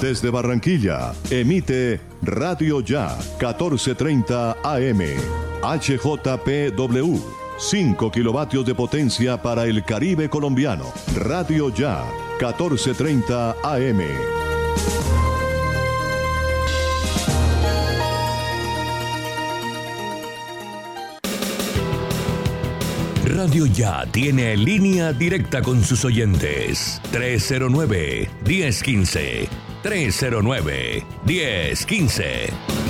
Desde Barranquilla, emite Radio Ya 1430 AM. HJPW. 5 kilovatios de potencia para el Caribe colombiano. Radio Ya 1430 AM. Radio Ya tiene línea directa con sus oyentes. 309-1015. 309-1015. Te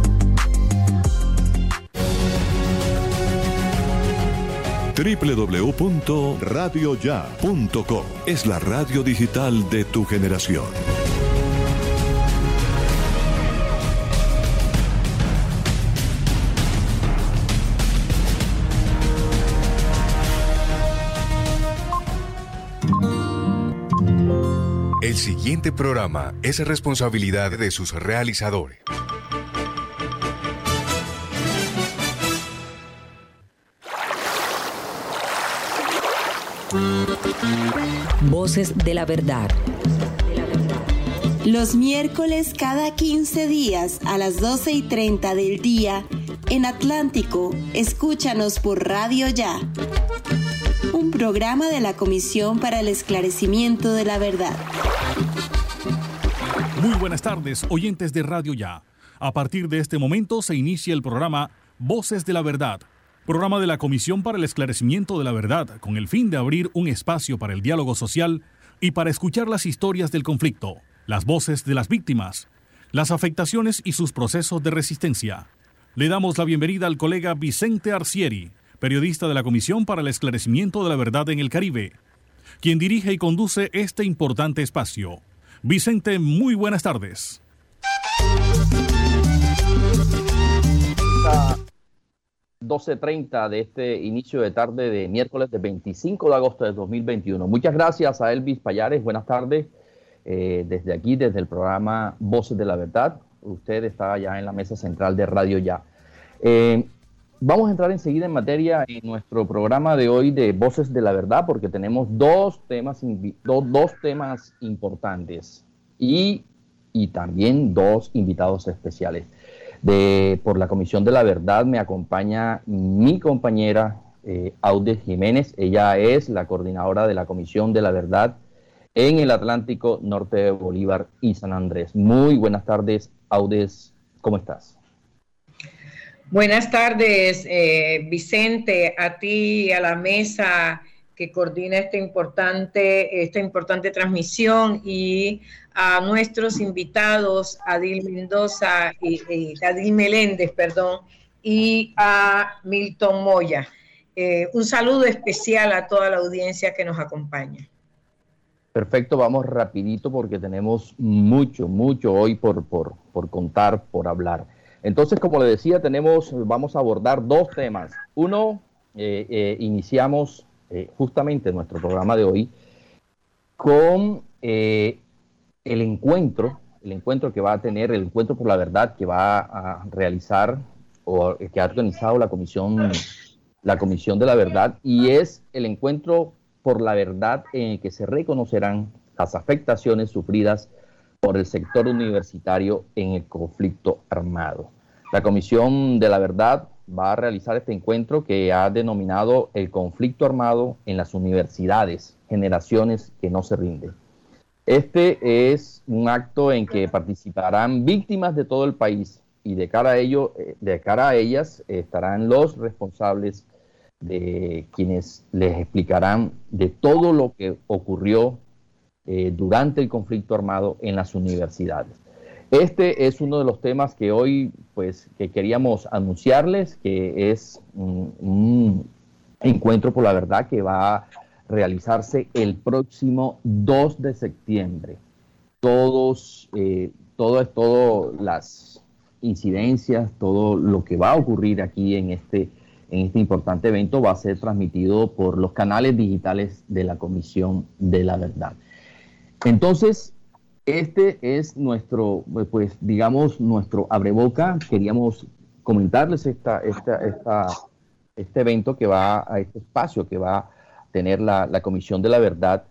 www.radioya.com es la radio digital de tu generación. El siguiente programa es responsabilidad de sus realizadores. Voces de la verdad. Los miércoles cada 15 días a las 12 y 30 del día en Atlántico, escúchanos por Radio Ya. Un programa de la Comisión para el Esclarecimiento de la Verdad. Muy buenas tardes, oyentes de Radio Ya. A partir de este momento se inicia el programa Voces de la Verdad programa de la Comisión para el Esclarecimiento de la Verdad, con el fin de abrir un espacio para el diálogo social y para escuchar las historias del conflicto, las voces de las víctimas, las afectaciones y sus procesos de resistencia. Le damos la bienvenida al colega Vicente Arcieri, periodista de la Comisión para el Esclarecimiento de la Verdad en el Caribe, quien dirige y conduce este importante espacio. Vicente, muy buenas tardes. 12.30 de este inicio de tarde de miércoles de 25 de agosto de 2021. Muchas gracias a Elvis Payares. Buenas tardes. Eh, desde aquí, desde el programa Voces de la Verdad. Usted está ya en la mesa central de Radio Ya. Eh, vamos a entrar enseguida en materia en nuestro programa de hoy de Voces de la Verdad porque tenemos dos temas, dos temas importantes y, y también dos invitados especiales de, por la Comisión de la Verdad me acompaña mi compañera eh, Audes Jiménez. Ella es la coordinadora de la Comisión de la Verdad en el Atlántico Norte de Bolívar y San Andrés. Muy buenas tardes, Audes. ¿Cómo estás? Buenas tardes, eh, Vicente, a ti y a la mesa que coordina esta importante, esta importante transmisión y a nuestros invitados, Adil Mendoza y, Adil Meléndez, perdón, y a Milton Moya. Eh, un saludo especial a toda la audiencia que nos acompaña. Perfecto, vamos rapidito porque tenemos mucho, mucho hoy por, por, por contar, por hablar. Entonces, como le decía, tenemos, vamos a abordar dos temas. Uno, eh, eh, iniciamos justamente nuestro programa de hoy con el encuentro, el encuentro que va a tener, el encuentro por la verdad que va a realizar o que ha organizado la comisión, la comisión de la verdad, y es el encuentro por la verdad en el que se reconocerán las afectaciones sufridas por el sector universitario en el conflicto armado. La Comisión de la Verdad va a realizar este encuentro que ha denominado el conflicto armado en las universidades, generaciones que no se rinden. Este es un acto en que participarán víctimas de todo el país y de cara a ello, eh, de cara a ellas estarán los responsables de quienes les explicarán de todo lo que ocurrió eh, durante el conflicto armado en las universidades. Este es uno de los temas que hoy pues que queríamos anunciarles, que es un encuentro por la verdad que va realizarse el próximo 2 de septiembre. Todos, eh, todo, todas las incidencias, todo lo que va a ocurrir aquí en este, en este importante evento va a ser transmitido por los canales digitales de la Comisión de la Verdad. Entonces, este es nuestro, pues digamos, nuestro abreboca. Queríamos comentarles esta, esta, esta, este evento que va a este espacio que va tener la, Comisión de la Verdad.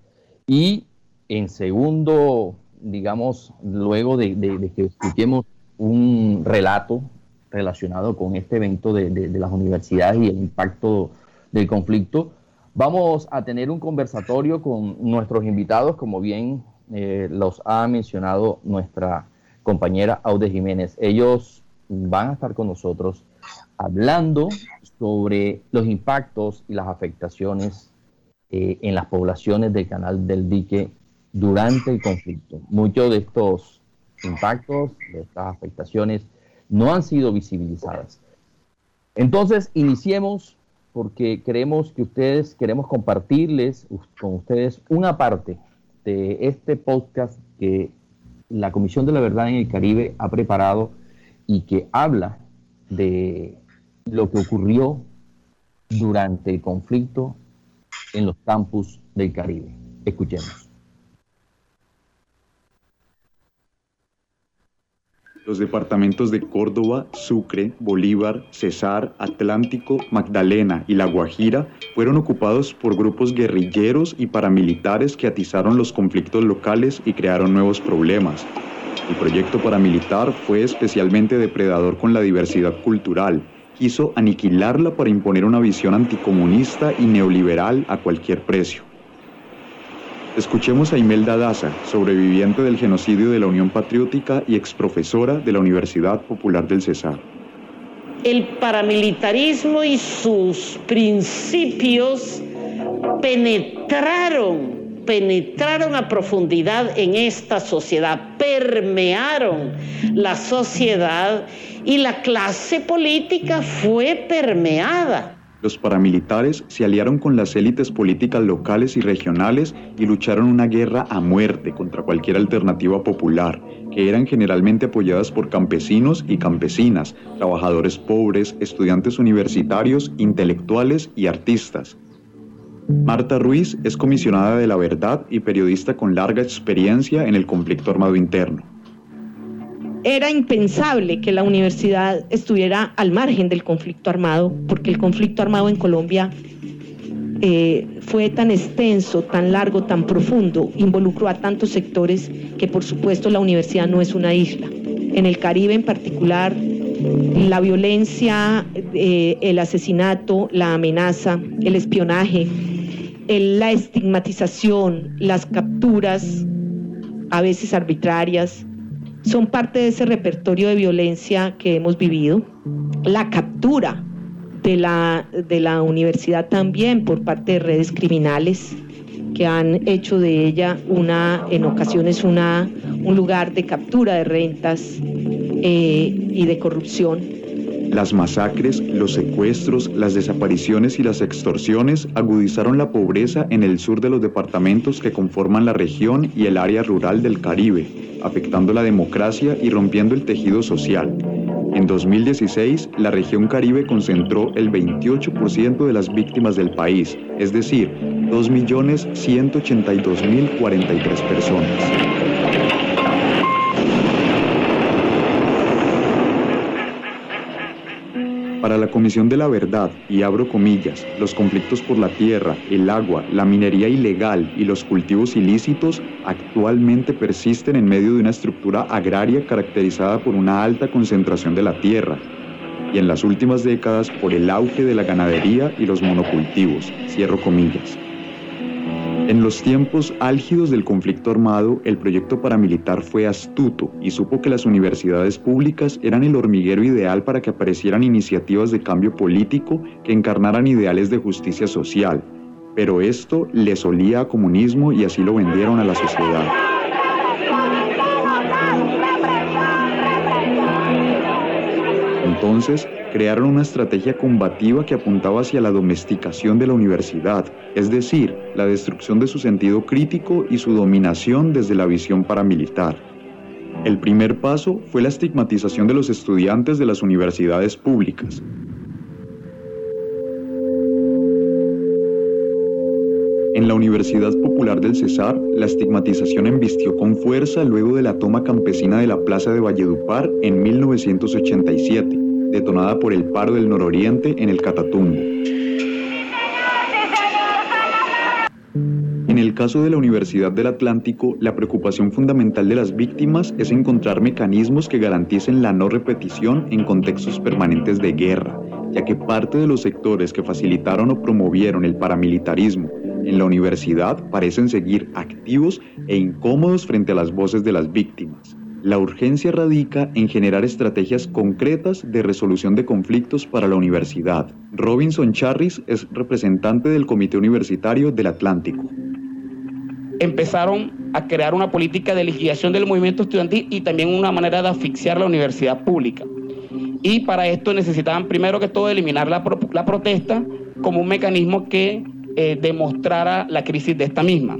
Y en segundo, digamos, luego de, que expliquemos un relato relacionado con este evento de, de, las universidades y el impacto del conflicto, vamos a tener un conversatorio con nuestros invitados, como bien eh, los ha mencionado nuestra compañera Aude Jiménez. Ellos van a estar con nosotros hablando sobre los impactos y las afectaciones eh, en las poblaciones del canal del dique durante el conflicto. Muchos de estos impactos, de estas afectaciones, no han sido visibilizadas. Entonces, iniciemos porque queremos que ustedes, queremos compartirles con ustedes una parte de este podcast que la Comisión de la Verdad en el Caribe ha preparado y que habla de lo que ocurrió durante el conflicto en los campus del Caribe. Escuchemos. Los departamentos de Córdoba, Sucre, Bolívar, Cesar, Atlántico, Magdalena y La Guajira fueron ocupados por grupos guerrilleros y paramilitares que atizaron los conflictos locales y crearon nuevos problemas. El proyecto paramilitar fue especialmente depredador con la diversidad cultural. Quiso aniquilarla para imponer una visión anticomunista y neoliberal a cualquier precio. Escuchemos a Imelda Daza, sobreviviente del genocidio de la Unión Patriótica y exprofesora de la Universidad Popular del Cesar. El paramilitarismo y sus principios penetraron, penetraron a profundidad en esta sociedad, permearon la sociedad y la clase política fue permeada. Los paramilitares se aliaron con las élites políticas locales y regionales y lucharon una guerra a muerte contra cualquier alternativa popular, que eran generalmente apoyadas por campesinos y campesinas, trabajadores pobres, estudiantes universitarios, intelectuales y artistas. Marta Ruiz es comisionada de la verdad y periodista con larga experiencia en el conflicto armado interno. Era impensable que la universidad estuviera al margen del conflicto armado, porque el conflicto armado en Colombia eh, fue tan extenso, tan largo, tan profundo, involucró a tantos sectores que por supuesto la universidad no es una isla. En el Caribe en particular, la violencia, eh, el asesinato, la amenaza, el espionaje, la estigmatización, las capturas, a veces arbitrarias, son parte de ese repertorio de violencia que hemos vivido. La captura de la, de la universidad también por parte de redes criminales que han hecho de ella una, en ocasiones una, un lugar de captura de rentas eh, y de corrupción las masacres, los secuestros, las desapariciones y las extorsiones agudizaron la pobreza en el sur de los departamentos que conforman la región y el área rural del Caribe, afectando la democracia y rompiendo el tejido social. En 2016, la región Caribe concentró el 28% de las víctimas del país, es decir, 2.182.043 personas. Para la Comisión de la Verdad, y abro comillas, los conflictos por la tierra, el agua, la minería ilegal y los cultivos ilícitos actualmente persisten en medio de una estructura agraria caracterizada por una alta concentración de la tierra, y en las últimas décadas por el auge de la ganadería y los monocultivos, cierro comillas. En los tiempos álgidos del conflicto armado, el proyecto paramilitar fue astuto y supo que las universidades públicas eran el hormiguero ideal para que aparecieran iniciativas de cambio político que encarnaran ideales de justicia social. Pero esto les olía a comunismo y así lo vendieron a la sociedad. Entonces, crearon una estrategia combativa que apuntaba hacia la domesticación de la universidad, es decir, la destrucción de su sentido crítico y su dominación desde la visión paramilitar. El primer paso fue la estigmatización de los estudiantes de las universidades públicas. En la Universidad Popular del Cesar, la estigmatización embistió con fuerza luego de la toma campesina de la Plaza de Valledupar en 1987 detonada por el paro del nororiente en el Catatumbo. En el caso de la Universidad del Atlántico, la preocupación fundamental de las víctimas es encontrar mecanismos que garanticen la no repetición en contextos permanentes de guerra, ya que parte de los sectores que facilitaron o promovieron el paramilitarismo en la universidad parecen seguir activos e incómodos frente a las voces de las víctimas. La urgencia radica en generar estrategias concretas de resolución de conflictos para la universidad. Robinson Charris es representante del Comité Universitario del Atlántico. Empezaron a crear una política de liquidación del movimiento estudiantil y también una manera de asfixiar la universidad pública. Y para esto necesitaban primero que todo eliminar la, protesta como un mecanismo que eh, demostrara la crisis de esta misma.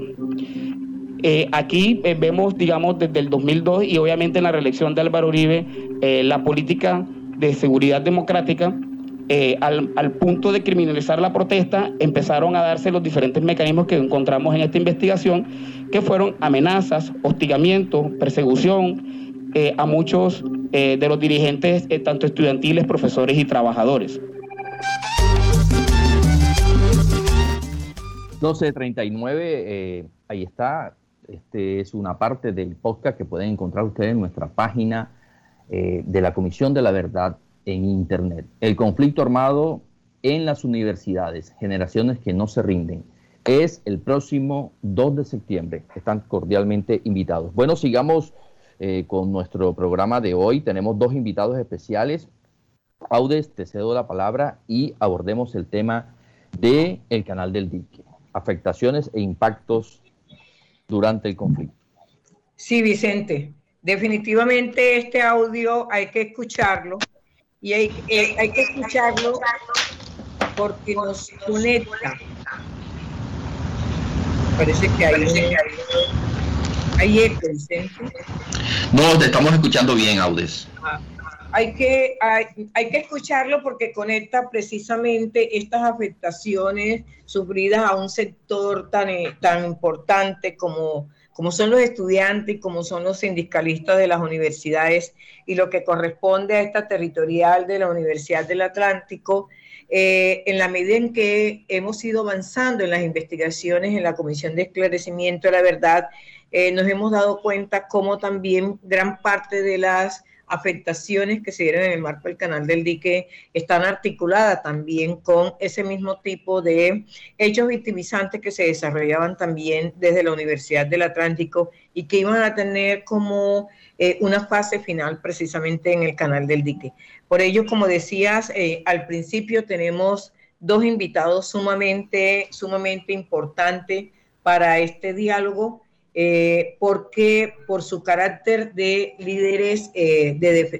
Eh, aquí eh, vemos, digamos, desde el 2002 y obviamente en la reelección de Álvaro Uribe, eh, la política de seguridad democrática, al, al, punto de criminalizar la protesta, empezaron a darse los diferentes mecanismos que encontramos en esta investigación, que fueron amenazas, hostigamiento, persecución a muchos de los dirigentes, tanto estudiantiles, profesores y trabajadores. 1239, ahí está, este es una parte del podcast que pueden encontrar ustedes en nuestra página eh, de la Comisión de la Verdad en Internet. El conflicto armado en las universidades, generaciones que no se rinden, es el próximo 2 de septiembre. Están cordialmente invitados. Bueno, sigamos eh, con nuestro programa de hoy. Tenemos dos invitados especiales. Audes, te cedo la palabra y abordemos el tema de el canal del dique, afectaciones e impactos durante el conflicto. Sí, Vicente, definitivamente este audio hay que escucharlo y hay, eh, hay que escucharlo porque nos conecta. Parece que hay, hay eco, Vicente. No, te estamos escuchando bien, Audes. Ah, hay que, hay, hay, que escucharlo porque conecta precisamente estas afectaciones sufridas a un sector tan, eh, tan importante como, como son los estudiantes y como son los sindicalistas de las universidades y lo que corresponde a esta territorial de la Universidad del Atlántico, eh, en la medida en que hemos ido avanzando en las investigaciones en la Comisión de Esclarecimiento de la Verdad, eh, nos hemos dado cuenta cómo también gran parte de las afectaciones que se dieron en el marco del canal del dique están articuladas también con ese mismo tipo de hechos victimizantes que se desarrollaban también desde la Universidad del Atlántico y que iban a tener como eh, una fase final precisamente en el canal del dique. Por ello, como decías, eh, al principio tenemos dos invitados sumamente, sumamente importantes para este diálogo eh, porque por su carácter de líderes eh,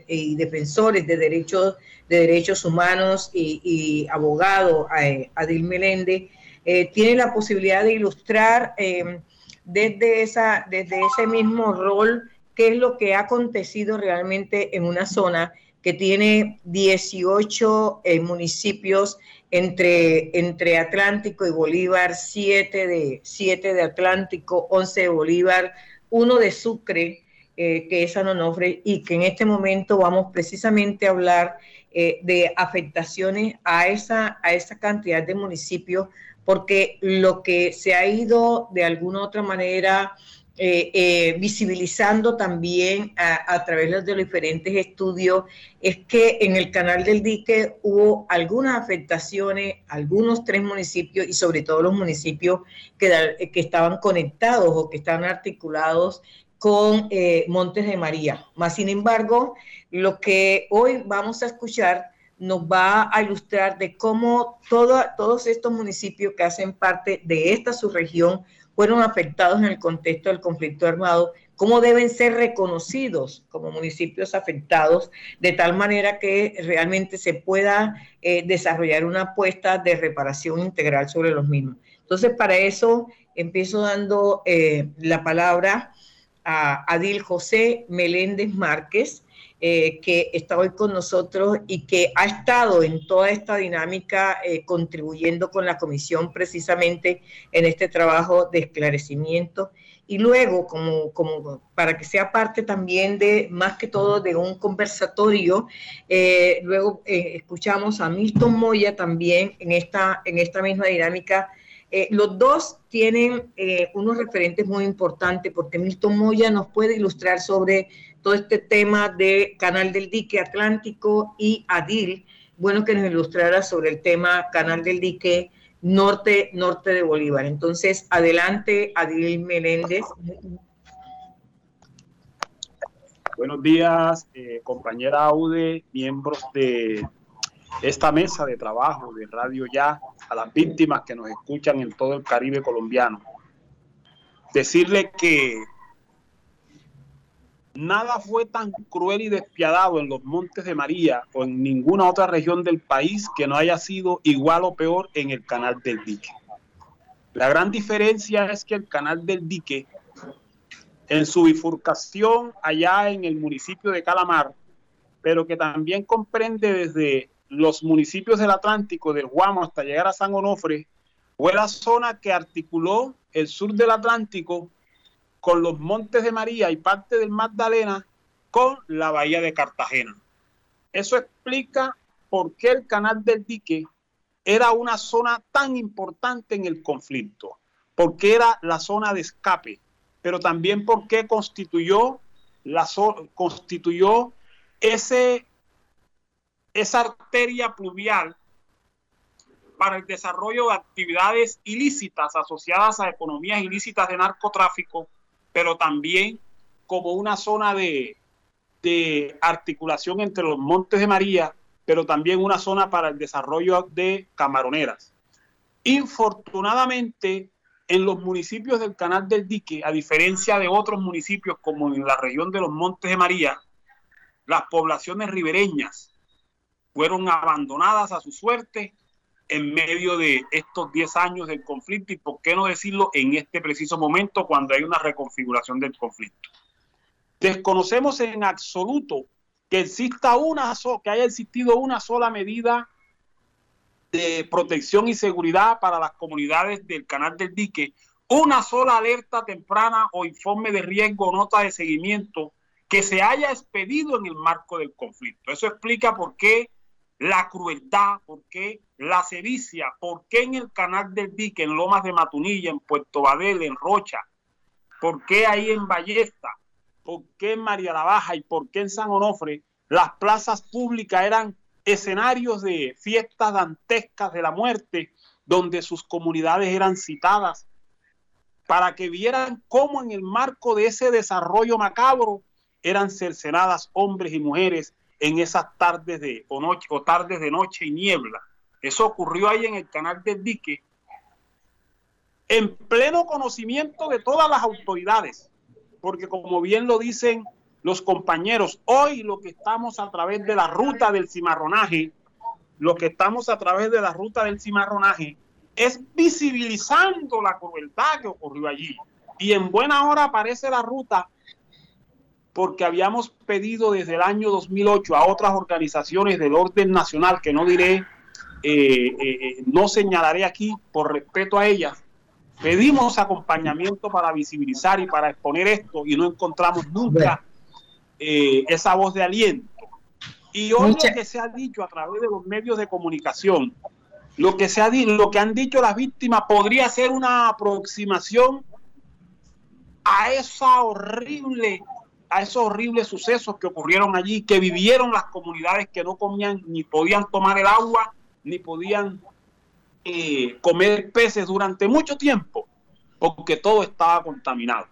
y defensores de derechos, de derechos humanos y, abogado eh, Adil Melende, tiene la posibilidad de ilustrar desde, esa, desde ese mismo rol qué es lo que ha acontecido realmente en una zona que tiene 18 municipios entre, entre Atlántico y Bolívar, 7 de, siete de Atlántico, 11 de Bolívar, uno de Sucre, eh, que es San Onofre, y que en este momento vamos precisamente a hablar eh, de afectaciones a esa, a esa cantidad de municipios, porque lo que se ha ido de alguna otra manera eh, eh, visibilizando también a, través de los diferentes estudios es que en el canal del dique hubo algunas afectaciones, algunos tres municipios y sobre todo los municipios que, que estaban conectados o que estaban articulados con eh, Montes de María. Más sin embargo, lo que hoy vamos a escuchar nos va a ilustrar de cómo todos estos municipios que hacen parte de esta subregión fueron afectados en el contexto del conflicto armado, cómo deben ser reconocidos como municipios afectados, de tal manera que realmente se pueda eh, desarrollar una apuesta de reparación integral sobre los mismos. Entonces, para eso empiezo dando eh, la palabra a Adil José Meléndez Márquez, eh, que está hoy con nosotros y que ha estado en toda esta dinámica eh, contribuyendo con la comisión precisamente en este trabajo de esclarecimiento. Y luego, como, como para que sea parte también de, más que todo, de un conversatorio, eh, luego escuchamos a Milton Moya también en esta, en esta misma dinámica los dos tienen unos referentes muy importantes porque Milton Moya nos puede ilustrar sobre todo este tema de Canal del Dique Atlántico y Adil. Bueno que nos ilustrara sobre el tema Canal del Dique Norte, Norte de Bolívar. Entonces, adelante, Adil Meléndez. Buenos días, eh, compañera Aude, miembros de esta mesa de trabajo de Radio Ya, a las víctimas que nos escuchan en todo el Caribe colombiano. Decirle que Nada fue tan cruel y despiadado en los Montes de María o en ninguna otra región del país que no haya sido igual o peor en el Canal del Dique. La gran diferencia es que el Canal del Dique, en su bifurcación allá en el municipio de Calamar, pero que también comprende desde los municipios del Atlántico, del Guamo hasta llegar a San Onofre, fue la zona que articuló el sur del Atlántico con los Montes de María y parte del Magdalena con la Bahía de Cartagena. Eso explica por qué el canal del dique era una zona tan importante en el conflicto, porque era la zona de escape, pero también porque constituyó, la constituyó ese, esa arteria pluvial para el desarrollo de actividades ilícitas asociadas a economías ilícitas de narcotráfico pero también como una zona de, articulación entre los Montes de María, pero también una zona para el desarrollo de camaroneras. Infortunadamente, en los municipios del Canal del Dique, a diferencia de otros municipios como en la región de los Montes de María, las poblaciones ribereñas fueron abandonadas a su suerte en medio de estos 10 años del conflicto y, por qué no decirlo, en este preciso momento cuando hay una reconfiguración del conflicto. Desconocemos en absoluto que exista una que haya existido una sola medida de protección y seguridad para las comunidades del canal del dique, una sola alerta temprana o informe de riesgo o nota de seguimiento que se haya expedido en el marco del conflicto. Eso explica por qué la crueldad, por qué la sevicia, por qué en el canal del dique, en Lomas de Matunilla, en Puerto Badel, en Rocha, por qué ahí en Ballesta, por qué en María la Baja y por qué en San Onofre las plazas públicas eran escenarios de fiestas dantescas de la muerte, donde sus comunidades eran citadas para que vieran cómo en el marco de ese desarrollo macabro eran cercenadas hombres y mujeres en esas tardes de o, noche, o tardes de noche y niebla. Eso ocurrió ahí en el canal del dique, en pleno conocimiento de todas las autoridades, porque como bien lo dicen los compañeros, hoy lo que estamos a través de la ruta del cimarronaje, lo que estamos a través de la ruta del cimarronaje, es visibilizando la crueldad que ocurrió allí. Y en buena hora aparece la ruta porque habíamos pedido desde el año 2008 a otras organizaciones del orden nacional, que no diré, eh, eh, eh, no señalaré aquí por respeto a ellas, pedimos acompañamiento para visibilizar y para exponer esto y no encontramos nunca esa voz de aliento. Y hoy lo que se ha dicho a través de los medios de comunicación, lo que, se ha, lo que han dicho las víctimas podría ser una aproximación a esa horrible a esos horribles sucesos que ocurrieron allí, que vivieron las comunidades que no comían ni podían tomar el agua, ni podían eh, comer peces durante mucho tiempo, porque todo estaba contaminado.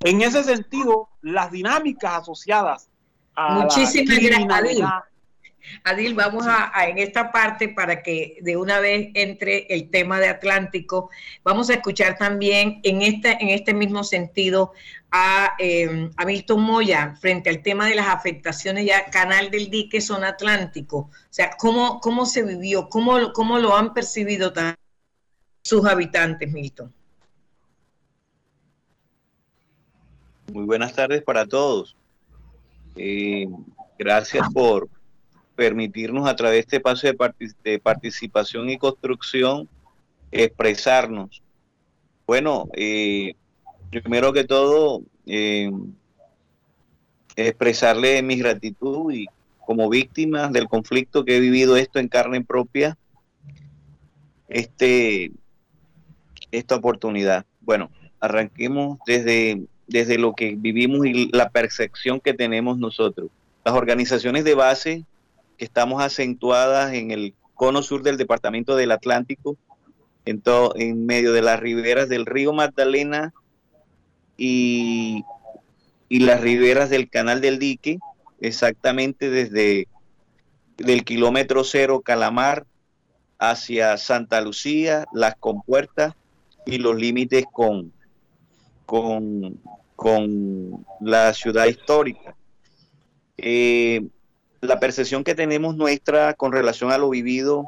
En ese sentido, las dinámicas asociadas a Muchísimas gracias. Adil, vamos a, en esta parte para que de una vez entre el tema de Atlántico, vamos a escuchar también en este, en este mismo sentido a, eh, a Milton Moya frente al tema de las afectaciones ya Canal del Dique, Zona Atlántico. O sea, ¿cómo, cómo se vivió? ¿Cómo, cómo lo han percibido sus habitantes, Milton? Muy buenas tardes para todos. Eh, gracias por, permitirnos a través de este paso de, participación y construcción expresarnos. Bueno, eh, primero que todo, eh, expresarle mi gratitud y como víctima del conflicto que he vivido esto en carne propia, este, esta oportunidad. Bueno, arranquemos desde, desde lo que vivimos y la percepción que tenemos nosotros. Las organizaciones de base que estamos acentuadas en el cono sur del departamento del Atlántico, en, en medio de las riberas del río Magdalena y, y las riberas del canal del dique, exactamente desde del kilómetro cero Calamar hacia Santa Lucía, las compuertas y los límites con, con, con la ciudad histórica. Eh, la percepción que tenemos nuestra con relación a lo vivido,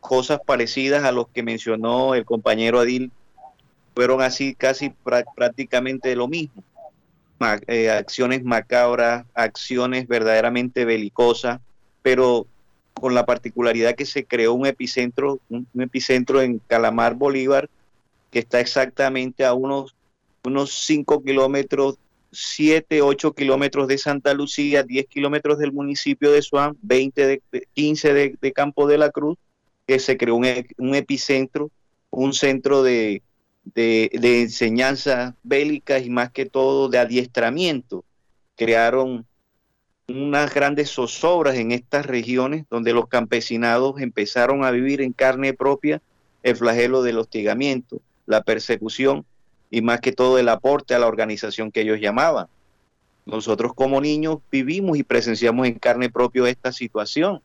cosas parecidas a los que mencionó el compañero Adil, fueron así casi prácticamente lo mismo. Eh, acciones macabras, acciones verdaderamente belicosas, pero con la particularidad que se creó un epicentro, un, epicentro en Calamar Bolívar, que está exactamente a unos, unos 5 kilómetros 7, 8 kilómetros de Santa Lucía, 10 kilómetros del municipio de Suán, 20 de, 15 de, Campo de la Cruz, que se creó un, epicentro, un centro de, de, enseñanza bélica y más que todo de adiestramiento. Crearon unas grandes zozobras en estas regiones donde los campesinados empezaron a vivir en carne propia el flagelo del hostigamiento, la persecución y más que todo el aporte a la organización que ellos llamaban. Nosotros como niños vivimos y presenciamos en carne propia esta situación.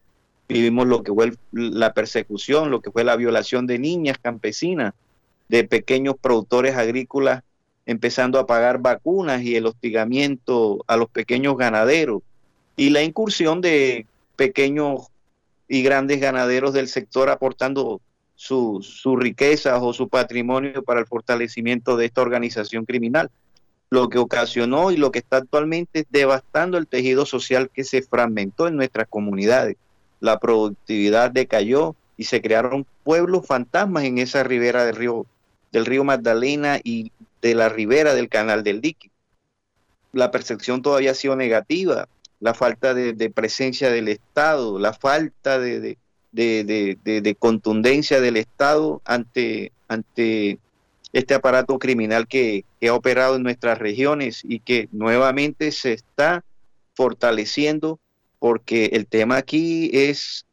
Vivimos lo que fue la persecución, lo que fue la violación de niñas campesinas, de pequeños productores agrícolas empezando a pagar vacunas y el hostigamiento a los pequeños ganaderos y la incursión de pequeños y grandes ganaderos del sector aportando sus riquezas o su patrimonio para el fortalecimiento de esta organización criminal, lo que ocasionó y lo que está actualmente devastando el tejido social que se fragmentó en nuestras comunidades. La productividad decayó y se crearon pueblos fantasmas en esa ribera del río, del río Magdalena y de la ribera del canal del dique. La percepción todavía ha sido negativa, la falta de, presencia del Estado, la falta de, contundencia del Estado ante, ante este aparato criminal que, ha operado en nuestras regiones y que nuevamente se está fortaleciendo porque el tema aquí es,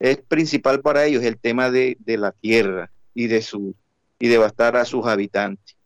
es principal para ellos, el tema de, la tierra y de su y devastar a sus habitantes.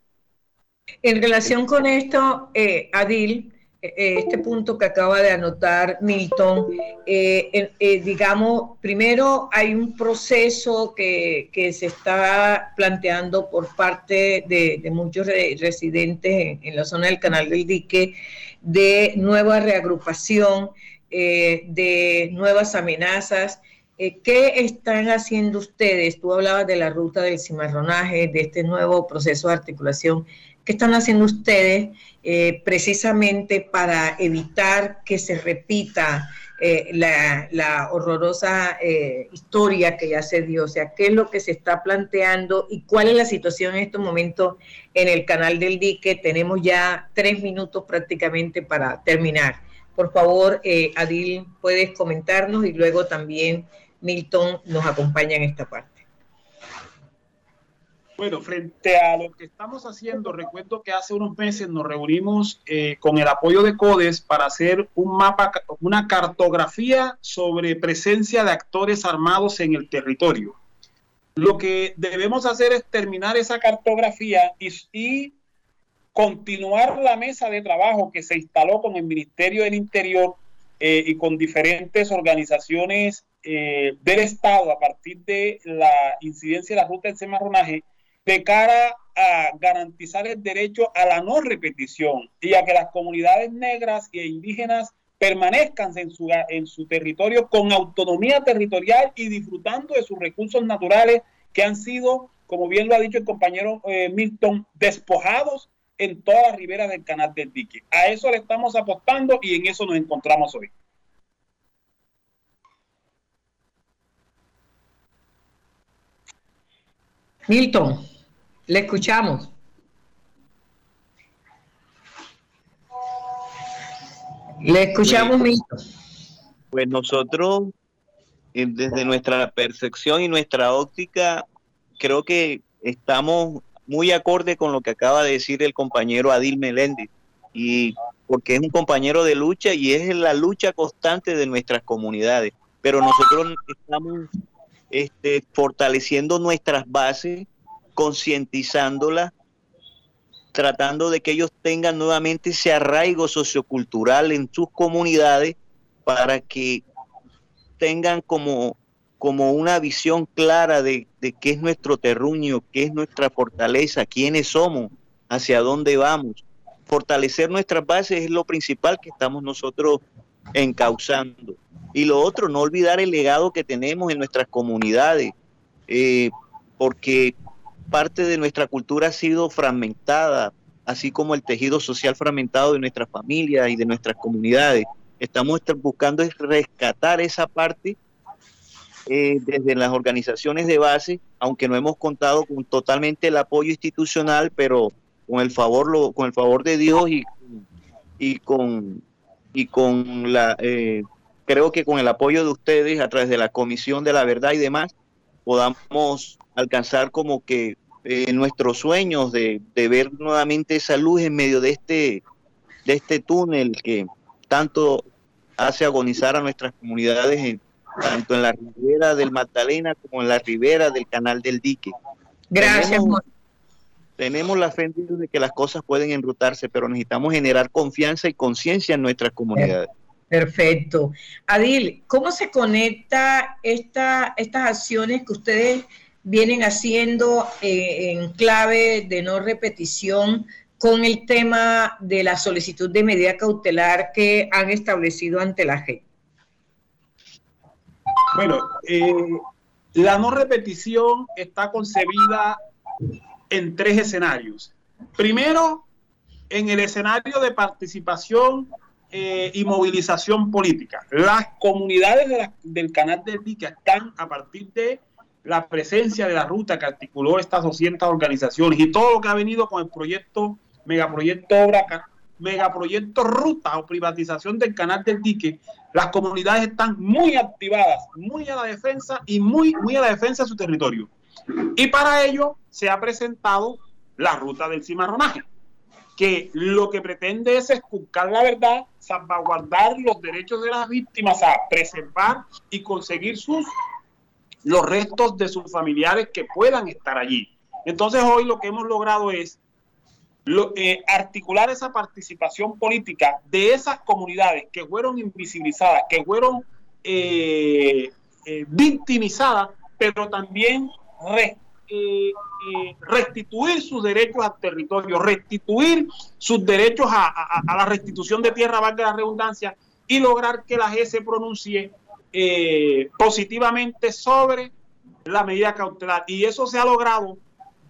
En relación con esto, eh, Adil, este punto que acaba de anotar Milton, eh, eh, digamos, primero hay un proceso que, se está planteando por parte de, muchos residentes en, la zona del Canal del Dique de nueva reagrupación, de nuevas amenazas. ¿Qué están haciendo ustedes? Tú hablabas de la ruta del cimarronaje, de este nuevo proceso de articulación. ¿Qué están haciendo ustedes eh, precisamente para evitar que se repita eh, la, horrorosa eh, historia que ya se dio? O sea, ¿qué es lo que se está planteando y cuál es la situación en estos momentos en el canal del dique? Tenemos ya tres minutos prácticamente para terminar. Por favor, Adil, puedes comentarnos y luego también Milton nos acompaña en esta parte. Bueno, frente a lo que estamos haciendo, recuerdo que hace unos meses nos reunimos eh, con el apoyo de CODES para hacer un mapa, una cartografía sobre presencia de actores armados en el territorio. Lo que debemos hacer es terminar esa cartografía y, continuar la mesa de trabajo que se instaló con el Ministerio del Interior eh, y con diferentes organizaciones eh, del Estado a partir de la incidencia de la ruta del semarronaje de cara a garantizar el derecho a la no repetición y a que las comunidades negras e indígenas permanezcan en su, en su territorio con autonomía territorial y disfrutando de sus recursos naturales que han sido, como bien lo ha dicho el compañero eh, Milton, despojados en todas las riberas del canal del dique. A eso le estamos apostando y en eso nos encontramos hoy. Milton. Le escuchamos. Le escuchamos, pues, pues nosotros, desde nuestra percepción y nuestra óptica, creo que estamos muy acorde con lo que acaba de decir el compañero Adil Meléndez, y porque es un compañero de lucha y es la lucha constante de nuestras comunidades. Pero nosotros estamos este, fortaleciendo nuestras bases concientizándola, tratando de que ellos tengan nuevamente ese arraigo sociocultural en sus comunidades para que tengan como, como una visión clara de, de qué es nuestro terruño, qué es nuestra fortaleza, quiénes somos, hacia dónde vamos. Fortalecer nuestras bases es lo principal que estamos nosotros encauzando. Y lo otro, no olvidar el legado que tenemos en nuestras comunidades, eh, porque parte de nuestra cultura ha sido fragmentada, así como el tejido social fragmentado de nuestras familias y de nuestras comunidades. Estamos buscando rescatar esa parte eh, desde las organizaciones de base, aunque no hemos contado con totalmente el apoyo institucional, pero con el favor, con el favor de Dios y, y con y con la eh, creo que con el apoyo de ustedes a través de la Comisión de la Verdad y demás podamos alcanzar como que eh, nuestros sueños de, ver nuevamente esa luz en medio de este, de este túnel que tanto hace agonizar a nuestras comunidades, tanto en la ribera del Magdalena como en la ribera del Canal del Dique. Gracias. Tenemos, la fe de que las cosas pueden enrutarse, pero necesitamos generar confianza y conciencia en nuestras comunidades. Perfecto. Adil, ¿cómo se conecta esta, estas acciones que ustedes vienen haciendo eh, en clave de no repetición con el tema de la solicitud de medida cautelar que han establecido ante la JEP? Bueno, eh, la no repetición está concebida en tres escenarios. Primero, en el escenario de participación eh, y movilización política. Las comunidades del canal del Dique están a partir de la presencia de la ruta que articuló estas 200 organizaciones y todo lo que ha venido con el proyecto, megaproyecto obra, megaproyecto ruta o privatización del canal del dique, las comunidades están muy activadas, muy a la defensa y muy, muy a la defensa de su territorio. Y para ello se ha presentado la ruta del cimarronaje, que lo que pretende es esculcar la verdad, salvaguardar los derechos de las víctimas, a preservar y conseguir sus los restos de sus familiares que puedan estar allí. Entonces hoy lo que hemos logrado es eh, articular esa participación política de esas comunidades que fueron invisibilizadas, que fueron eh, eh, victimizadas, pero también restituir sus derechos al territorio, restituir sus derechos a, a, la restitución de tierra, valga la redundancia, y lograr que la G se pronuncie eh, positivamente sobre la medida cautelar. Y eso se ha logrado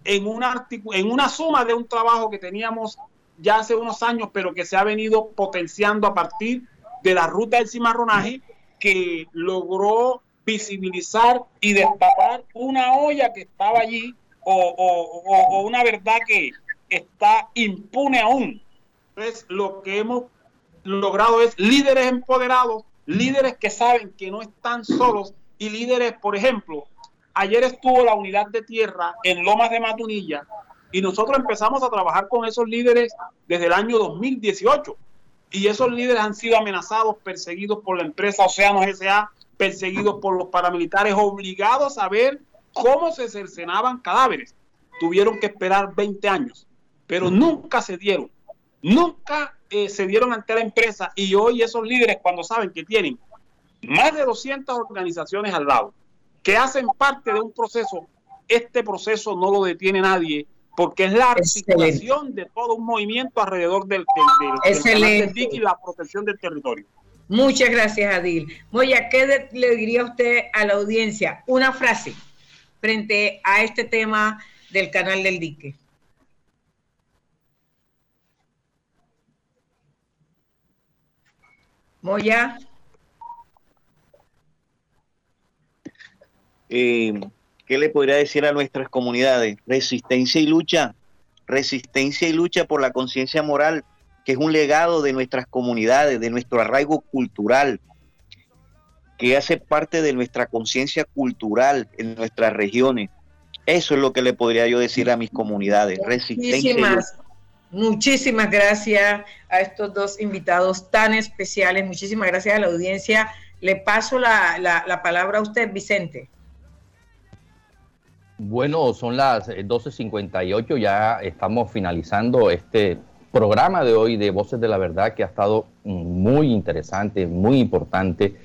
en una, en una suma de un trabajo que teníamos ya hace unos años, pero que se ha venido potenciando a partir de la ruta del cimarronaje, que logró visibilizar y destapar una olla que estaba allí o, o una verdad que está impune aún. Entonces, lo que hemos logrado es líderes empoderados líderes que saben que no están solos y líderes, por ejemplo, Ayer estuvo la unidad de tierra en Lomas de Matunilla y nosotros empezamos a trabajar con esos líderes desde el año 2018. Y esos líderes han sido amenazados, perseguidos por la empresa Océanos S.A., perseguidos por los paramilitares, obligados a ver cómo se cercenaban cadáveres. Tuvieron que esperar 20 años, pero nunca se dieron. Nunca eh, se dieron ante la empresa y hoy esos líderes cuando saben que tienen más de 200 organizaciones al lado que hacen parte de un proceso, este proceso no lo detiene nadie porque es la articulación de todo un movimiento alrededor del, del, y la protección del territorio. Muchas gracias, Adil. Moya, ¿qué le diría usted a la audiencia? Una frase frente a este tema del canal del dique. Moya. Eh, ¿Qué le podría decir a nuestras comunidades? Resistencia y lucha, resistencia y lucha por la conciencia moral, que es un legado de nuestras comunidades, de nuestro arraigo cultural, que hace parte de nuestra conciencia cultural en nuestras regiones. Eso es lo que le podría yo decir a mis comunidades. Resistencia. Muchísimas gracias a estos dos invitados tan especiales. Muchísimas gracias a la audiencia. Le paso la, la palabra a usted, Vicente. Bueno, son las 12.58, ya estamos finalizando este programa de hoy de Voces de la Verdad que ha estado muy interesante, muy importante.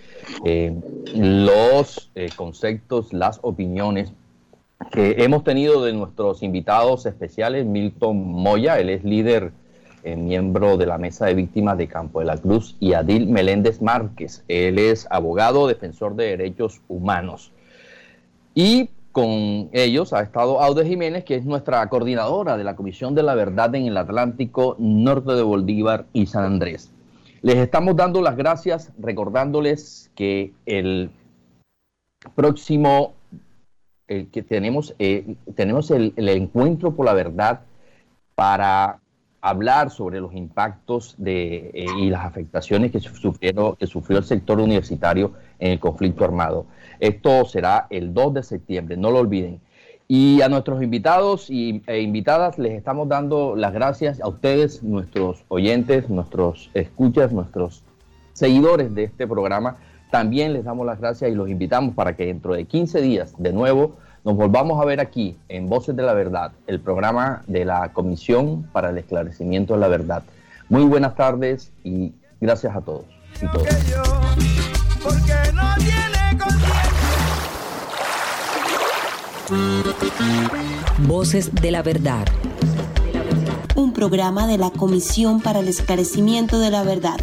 Eh, los eh, conceptos, las opiniones que hemos tenido de nuestros invitados especiales, Milton Moya, él es líder, eh, miembro de la Mesa de Víctimas de Campo de la Cruz, y Adil Meléndez Márquez, él es abogado, defensor de derechos humanos. Y con ellos ha estado Aude Jiménez, que es nuestra coordinadora de la Comisión de la Verdad en el Atlántico Norte de Bolívar y San Andrés. Les estamos dando las gracias, recordándoles que el próximo que tenemos, eh, tenemos el, encuentro por la verdad para hablar sobre los impactos de, eh, y las afectaciones que, sufrieron, que sufrió el sector universitario en el conflicto armado. Esto será el 2 de septiembre, no lo olviden. Y a nuestros invitados y, e invitadas les estamos dando las gracias a ustedes, nuestros oyentes, nuestros escuchas, nuestros seguidores de este programa. También les damos las gracias y los invitamos para que dentro de 15 días de nuevo nos volvamos a ver aquí en Voces de la Verdad, el programa de la Comisión para el Esclarecimiento de la Verdad. Muy buenas tardes y gracias a todos y Voces de la Verdad. Un programa de la Comisión para el Esclarecimiento de la Verdad.